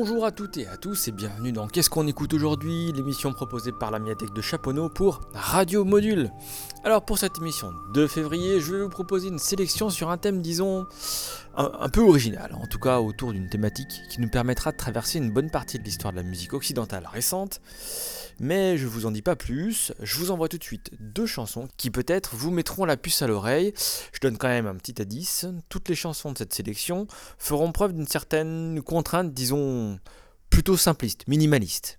Bonjour à toutes et à tous et bienvenue dans Qu'est-ce qu'on écoute aujourd'hui, l'émission proposée par la médiathèque de Chaponneau pour Radio Module. Alors pour cette émission de février, je vais vous proposer une sélection sur un thème disons un, peu original, en tout cas autour d'une thématique qui nous permettra de traverser une bonne partie de l'histoire de la musique occidentale récente. Mais je vous en dis pas plus, je vous envoie tout de suite deux chansons qui peut-être vous mettront la puce à l'oreille. Je donne quand même un petit indice, toutes les chansons de cette sélection feront preuve d'une certaine contrainte, disons, plutôt simpliste, minimaliste.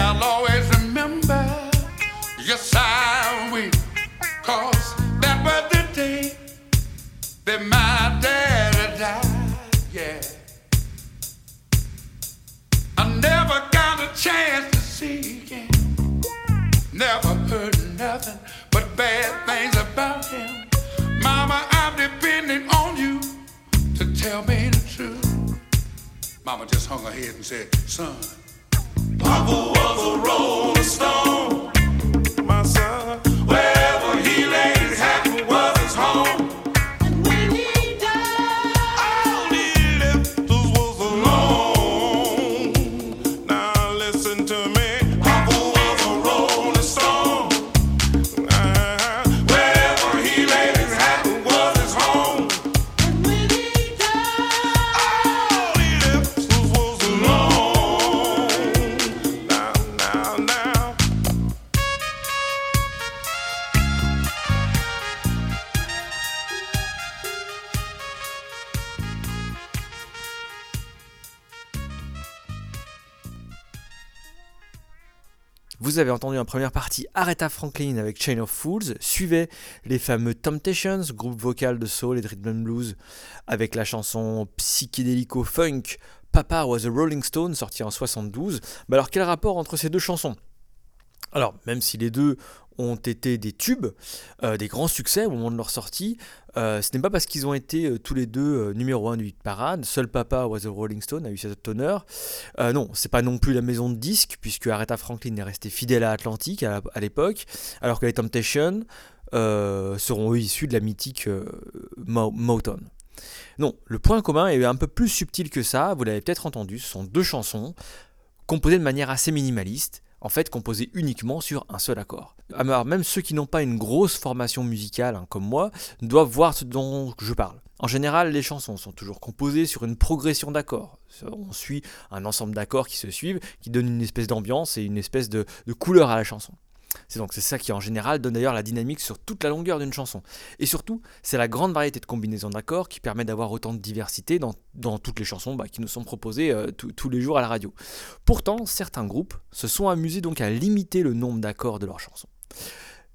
I'll always remember. Yes, I will. Cause that was the day that my daddy died. Yeah. I never got a chance to see him. Never heard nothing but bad things about him. Mama, I'm depending on you to tell me the truth. Mama just hung her head and said, Son. Change. Vous avez entendu en première partie Aretha Franklin avec Chain of Fools, suivait les fameux Temptations, groupe vocal de soul et rhythm and blues, avec la chanson psychédélico-funk Papa was a Rolling Stone, sortie en 72. Mais alors quel rapport entre ces deux chansons? Alors, même si les deux ont été des tubes, euh, des grands succès au moment de leur sortie. Euh, ce n'est pas parce qu'ils ont été euh, tous les deux numéro 1 du hit parade. Seul Papa Was a Rolling Stone a eu cet honneur. non, c'est pas non plus la maison de disques, puisque Aretha Franklin est restée fidèle à Atlantic à, l'époque, alors que les Temptations seront eux issus de la mythique Motown. Non, le point commun est un peu plus subtil que ça, vous l'avez peut-être entendu, ce sont deux chansons composées de manière assez minimaliste, en fait composé uniquement sur un seul accord. Même ceux qui n'ont pas une grosse formation musicale hein, comme moi doivent voir ce dont je parle. En général, les chansons sont toujours composées sur une progression d'accords. On suit un ensemble d'accords qui se suivent, qui donnent une espèce d'ambiance et une espèce de couleur à la chanson. C'est donc c'est ça qui en général donne d'ailleurs la dynamique sur toute la longueur d'une chanson. Et surtout, c'est la grande variété de combinaisons d'accords qui permet d'avoir autant de diversité dans, toutes les chansons bah, qui nous sont proposées euh, tous les jours à la radio. Pourtant, certains groupes se sont amusés donc à limiter le nombre d'accords de leurs chansons.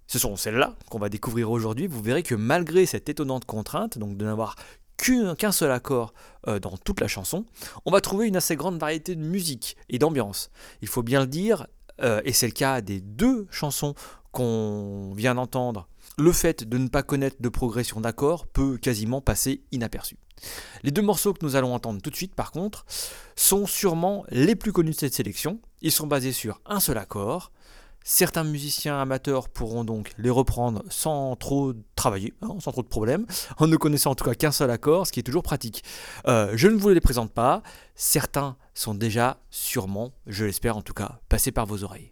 Ce sont celles-là qu'on va découvrir aujourd'hui. Vous verrez que malgré cette étonnante contrainte, donc de n'avoir qu'un seul accord euh, dans toute la chanson, on va trouver une assez grande variété de musique et d'ambiance. Il faut bien le dire, euh, et c'est le cas des deux chansons qu'on vient d'entendre, le fait de ne pas connaître de progression d'accords peut quasiment passer inaperçu. Les deux morceaux que nous allons entendre tout de suite, par contre, sont sûrement les plus connus de cette sélection. Ils sont basés sur un seul accord. Certains musiciens amateurs pourront donc les reprendre sans trop travailler, hein, sans trop de problèmes, en ne connaissant en tout cas qu'un seul accord, ce qui est toujours pratique. Euh, je ne vous les présente pas, certains sont déjà sûrement, je l'espère en tout cas, passés par vos oreilles.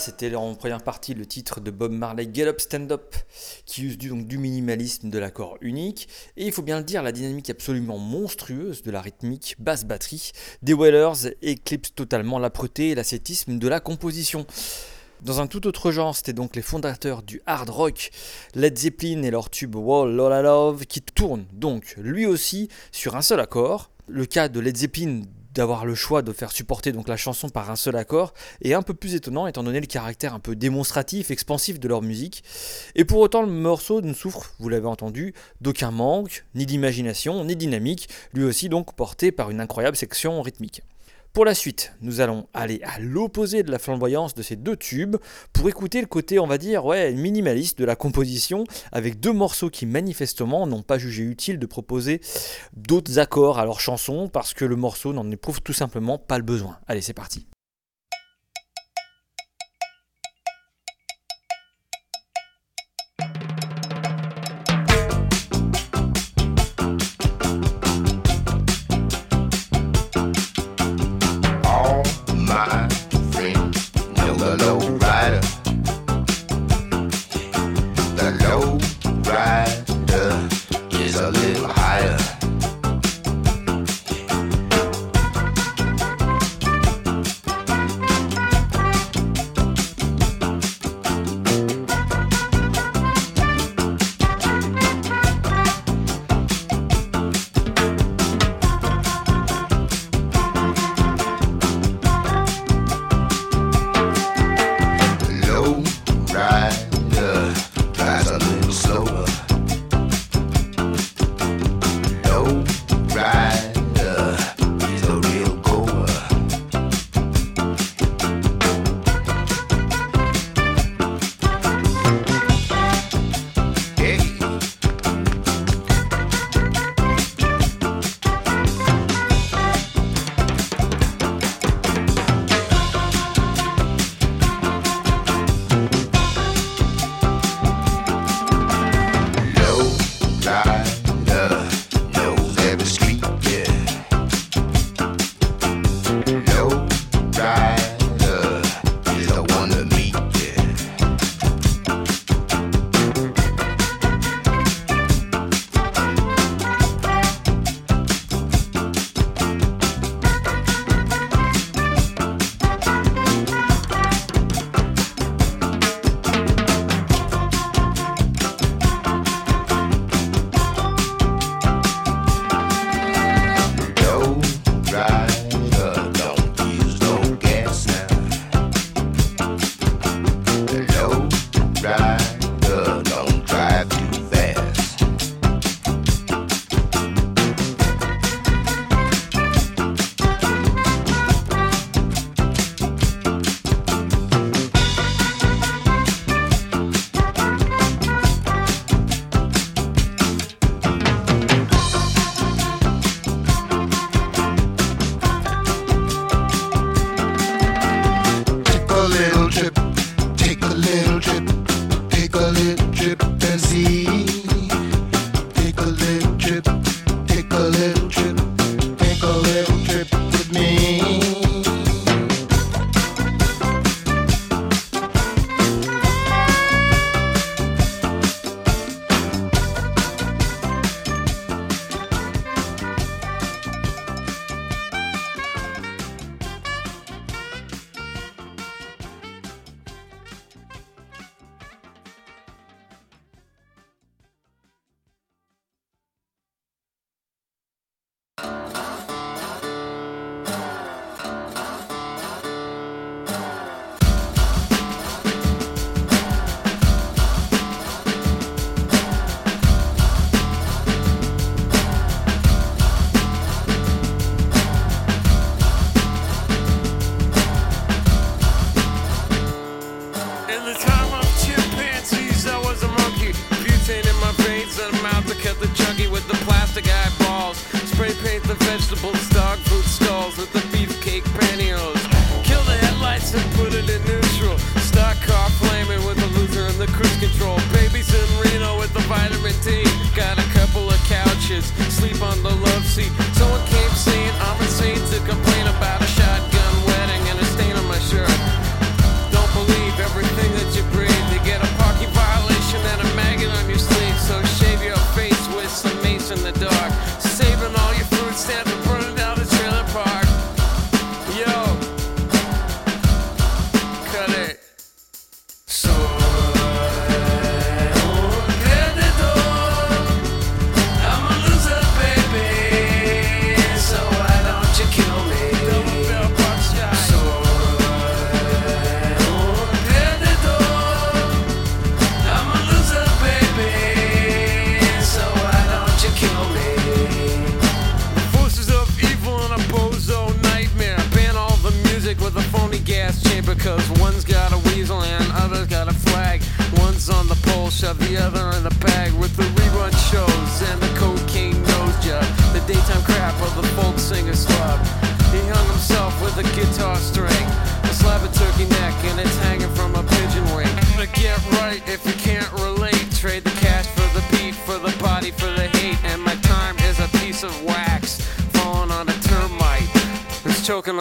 C'était en première partie le titre de Bob Marley Get Up Stand Up, qui use du, donc, du minimalisme de l'accord unique, et il faut bien le dire, la dynamique absolument monstrueuse de la rythmique basse-batterie des Wailers éclipse totalement l'âpreté et l'ascétisme de la composition. Dans un tout autre genre, c'était donc les fondateurs du hard rock, Led Zeppelin et leur tube Wall Lola Love, qui tourne donc lui aussi sur un seul accord. Le cas de Led Zeppelin d'avoir le choix de faire supporter donc la chanson par un seul accord est un peu plus étonnant étant donné le caractère un peu démonstratif, expansif de leur musique. Et pour autant, le morceau ne souffre, vous l'avez entendu, d'aucun manque, ni d'imagination, ni dynamique, lui aussi donc porté par une incroyable section rythmique. Pour la suite, nous allons aller à l'opposé de la flamboyance de ces deux tubes pour écouter le côté, on va dire, ouais, minimaliste de la composition avec deux morceaux qui manifestement n'ont pas jugé utile de proposer d'autres accords à leur chanson parce que le morceau n'en éprouve tout simplement pas le besoin. Allez, c'est parti.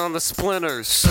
On the splinters.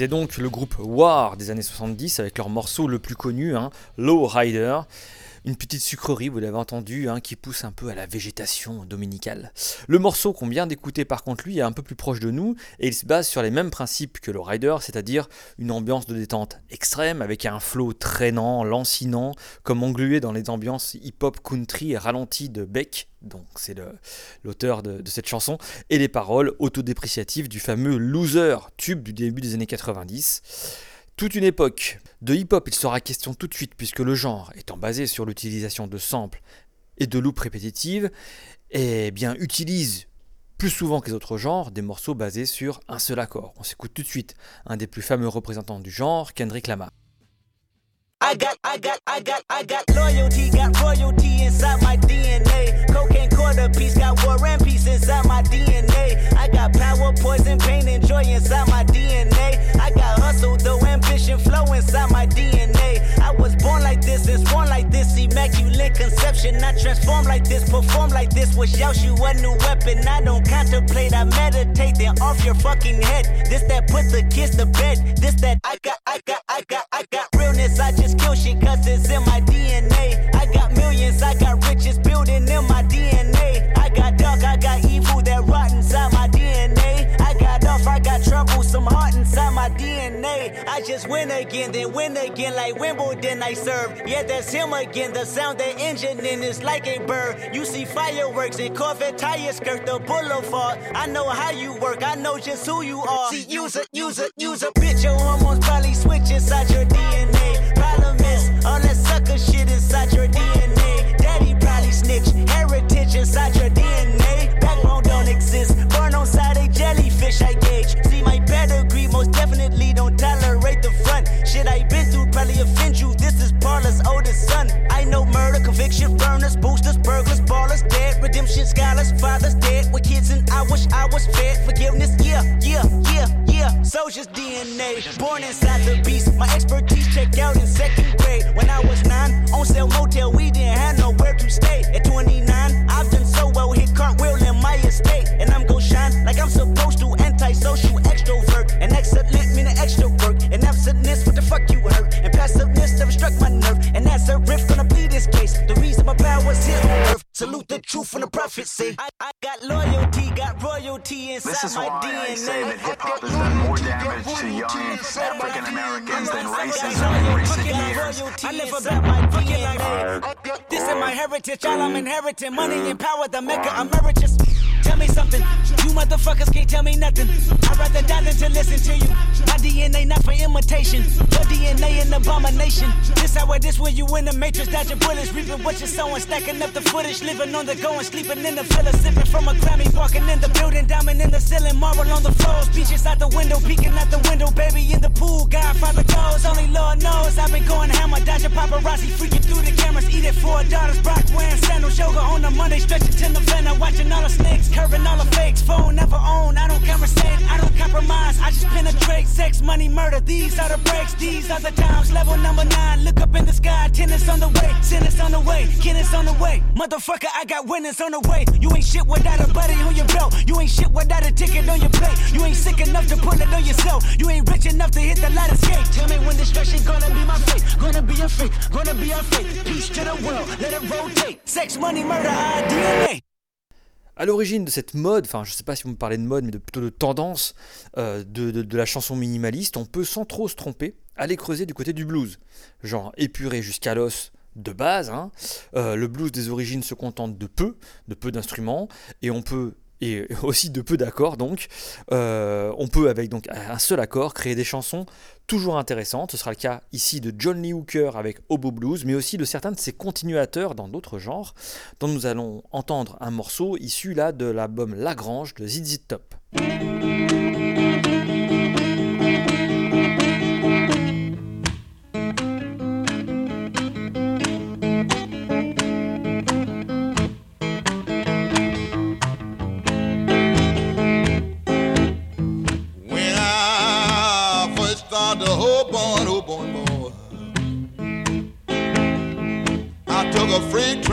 C'était donc le groupe War des années 70 avec leur morceau le plus connu, hein, Low Rider. Une petite sucrerie, vous l'avez entendu, hein, qui pousse un peu à la végétation dominicale. Le morceau qu'on vient d'écouter par contre lui est un peu plus proche de nous et il se base sur les mêmes principes que Low Rider, c'est-à-dire une ambiance de détente extrême avec un flow traînant, lancinant, comme englué dans les ambiances hip-hop country et ralenti de Beck, donc c'est le- l'auteur de, de cette chanson, et les paroles autodépréciatives du fameux Loser, tube du début des années 90. Toute une époque. De hip-hop, il sera question tout de suite, puisque le genre, étant basé sur l'utilisation de samples et de loops répétitives, eh bien, utilise plus souvent que les autres genres des morceaux basés sur un seul accord. On s'écoute tout de suite un des plus fameux représentants du genre, Kendrick Lamar. Ambition, flow inside my DNA. I was born like this and born like this, immaculate conception. I transform like this, perform like this. Was Yaoshu a new weapon? I don't contemplate, I meditate, then off your fucking head. This that put the kids to bed. This that I got, I got, I got, I got realness. I just kill shit cause it's in my DNA. I got millions, I got riches building in my I just win again, then win again like Wimbledon I serve. Yeah, that's him again. The sound that engine in is like a bird. You see fireworks and Corvette tires skirt the boulevard. I know how you work, I know just who you are. See, use a, use a, use a bitch. Your hormones probably switch inside your DNA. Problem is, all that sucker shit inside your DNA. Daddy probably snitch, heritage inside your DNA. Backbone don't exist, born on side a jellyfish I gauge. See my pedigree, most definitely conviction, burners, boosters, burglars, ballers, dead, redemption, scholars, fathers dead with kids, and I wish I was fed. Forgiveness, yeah, yeah, yeah, yeah. Soldier's DNA, born inside the beast. My expertise I never let my heritage, all I'm inheriting. Money and power, the maker emeritus. Tell me something, you motherfuckers can't tell me nothing. I'd rather die than to listen to you. My DNA not for imitation, your DNA an abomination. This how it is when you in the matrix, dodging bullets, reaping what you're sowing, stacking up the footage, living on the go and sleeping in the villa, sipping from a Grammy, walking in the building, diamond in the ceiling, marble on the floors, beaches out the window, peeking out the window, baby in the pool, Godfather goes, only Lord knows I've been going hammer, dodging paparazzi, freaking through the cameras, eating four daughters, Brock wearing sandals, yoga on a Monday, stretching to November, watching all the snakes, curving all the fakes, phone never own, I don't conversate, I don't compromise, I just penetrate, sex, money, murder, these are the breaks, these are the times, level number nine, look up in the sky, tennis on the way, tennis on the way, tennis on the way, motherfucker, I got winners on the way, you ain't shit without a buddy on your belt, you ain't shit without a ticket on your plate, you ain't sick enough to pull it on yourself, you ain't rich enough to hit the ladder skate, tell me when destruction gonna be my fate, gonna be a fate, gonna be a fate, peace to the world, let it rotate, À l'origine de cette mode, enfin je sais pas si vous me parlez de mode, mais de, plutôt de tendance euh, de, de- de la chanson minimaliste, on peut sans trop se tromper aller creuser du côté du blues. Genre épuré jusqu'à l'os de base, hein. Euh, le blues des origines se contente de peu, de peu d'instruments, et on peut et aussi de peu d'accords donc Euh, on peut avec donc un seul accord créer des chansons toujours intéressantes ce sera le cas ici de John Lee Hooker avec Hobo Blues mais aussi de certains de ses continuateurs dans d'autres genres dont nous allons entendre un morceau issu là de l'album Lagrange de ZZ Top.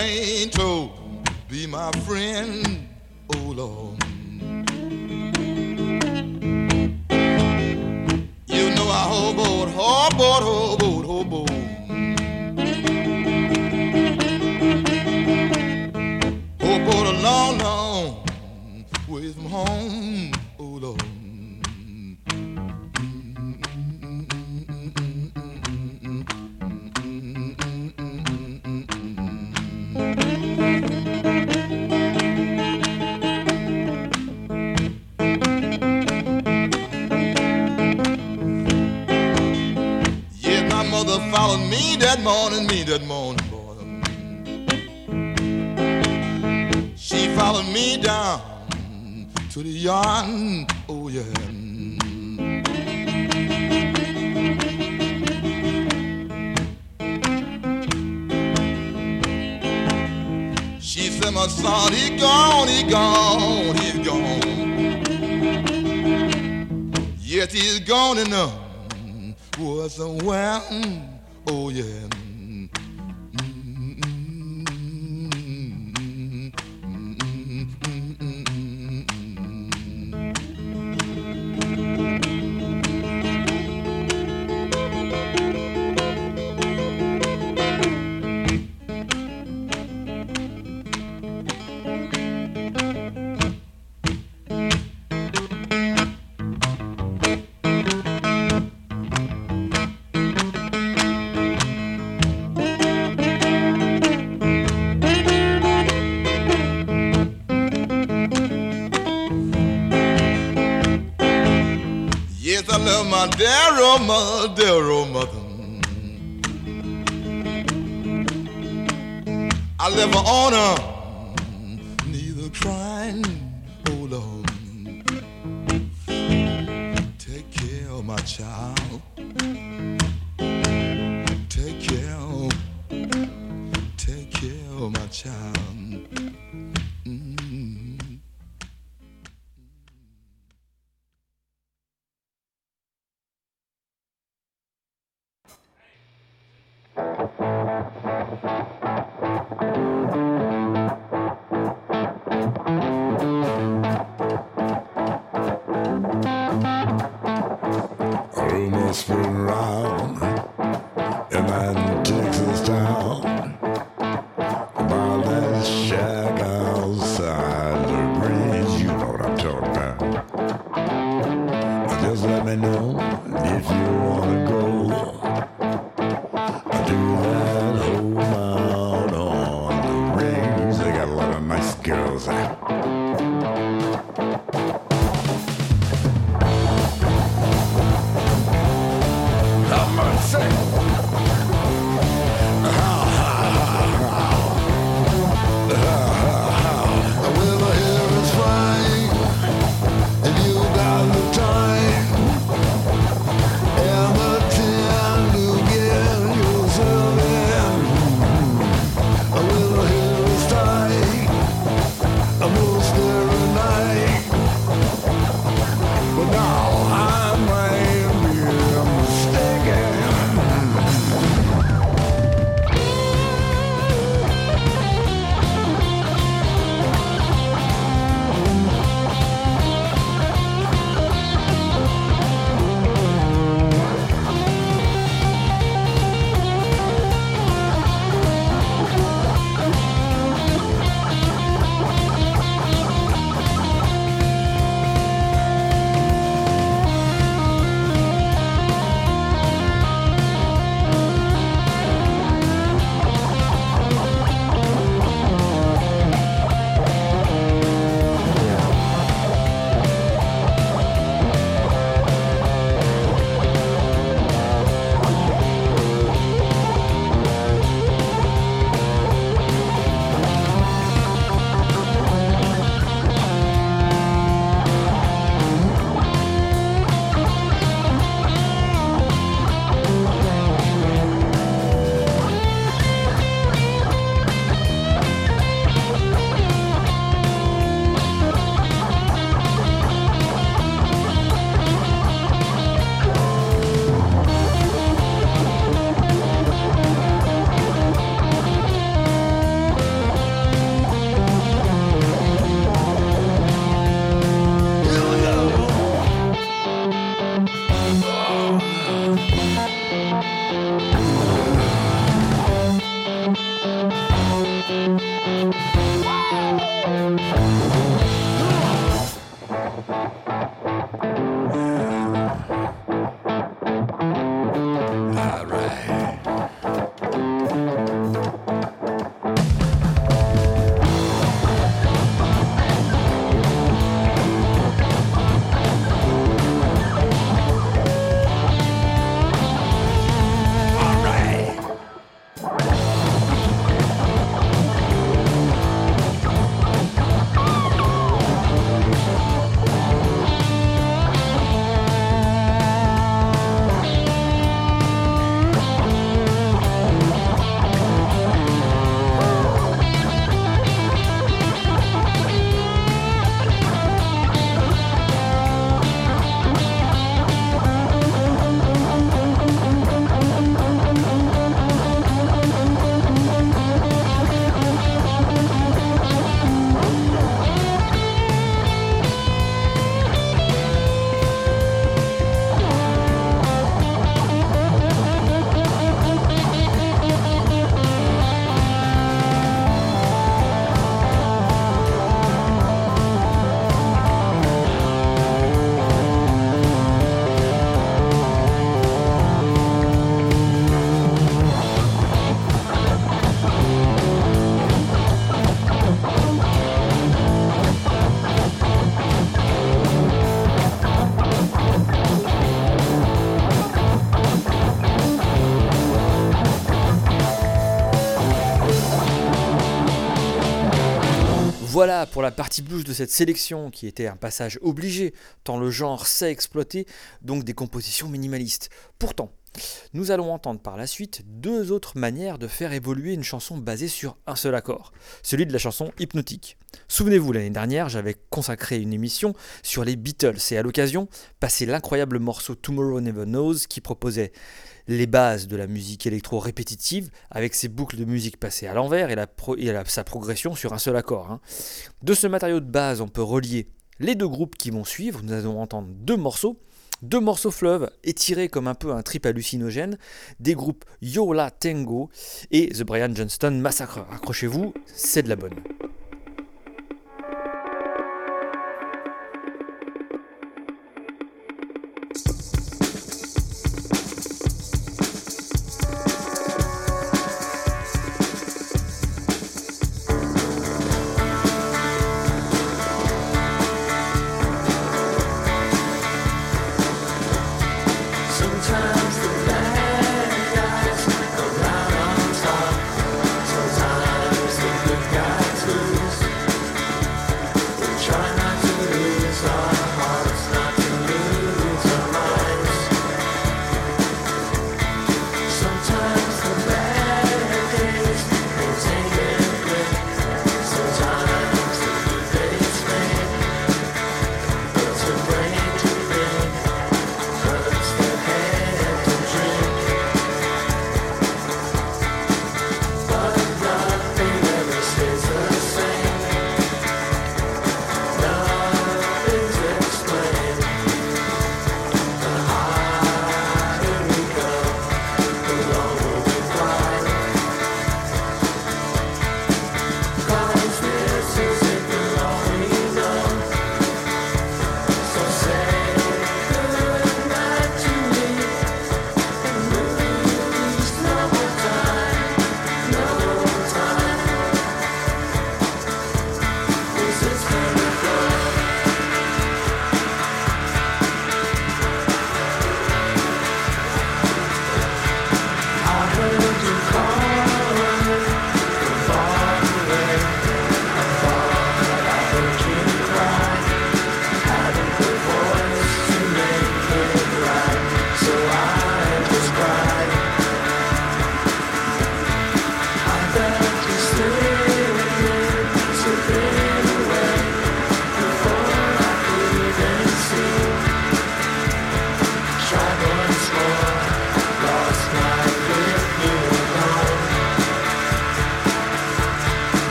Train to be my friend. Oh Lord, you know I hoboed, hoboed, hoboed. Hoboed followed me that morning, me that morning, boy. She followed me down to the yard. Oh yeah. She said, my son, he gone, he gone, he's gone. Yes, he's gone enough. Was somewhere. Oh yeah. Amadero oh, Mother. I live on honor. Voilà pour la partie blues de cette sélection qui était un passage obligé, tant le genre sait exploiter donc des compositions minimalistes. Pourtant, nous allons entendre par la suite deux autres manières de faire évoluer une chanson basée sur un seul accord, celui de la chanson hypnotique. Souvenez-vous, l'année dernière, j'avais consacré une émission sur les Beatles et à l'occasion, passé l'incroyable morceau Tomorrow Never Knows qui proposait les bases de la musique électro répétitive avec ses boucles de musique passées à l'envers et, sa progression sur un seul accord. hein. De ce matériau de base, on peut relier les deux groupes qui vont suivre. Nous allons entendre deux morceaux. Deux morceaux fleuves étirés comme un peu un trip hallucinogène des groupes Yola Tango et The Brian Johnston Massacre. Accrochez-vous, c'est de la bonne.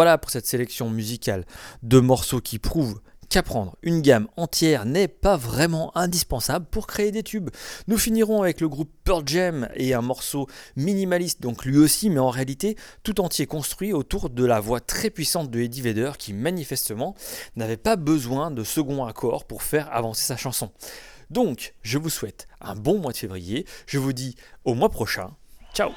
Voilà pour cette sélection musicale de morceaux qui prouvent qu'apprendre une gamme entière n'est pas vraiment indispensable pour créer des tubes. Nous finirons avec le groupe Pearl Jam et un morceau minimaliste, donc lui aussi, mais en réalité tout entier construit autour de la voix très puissante de Eddie Vedder qui manifestement n'avait pas besoin de second accord pour faire avancer sa chanson. Donc, je vous souhaite un bon mois de février, je vous dis au mois prochain, ciao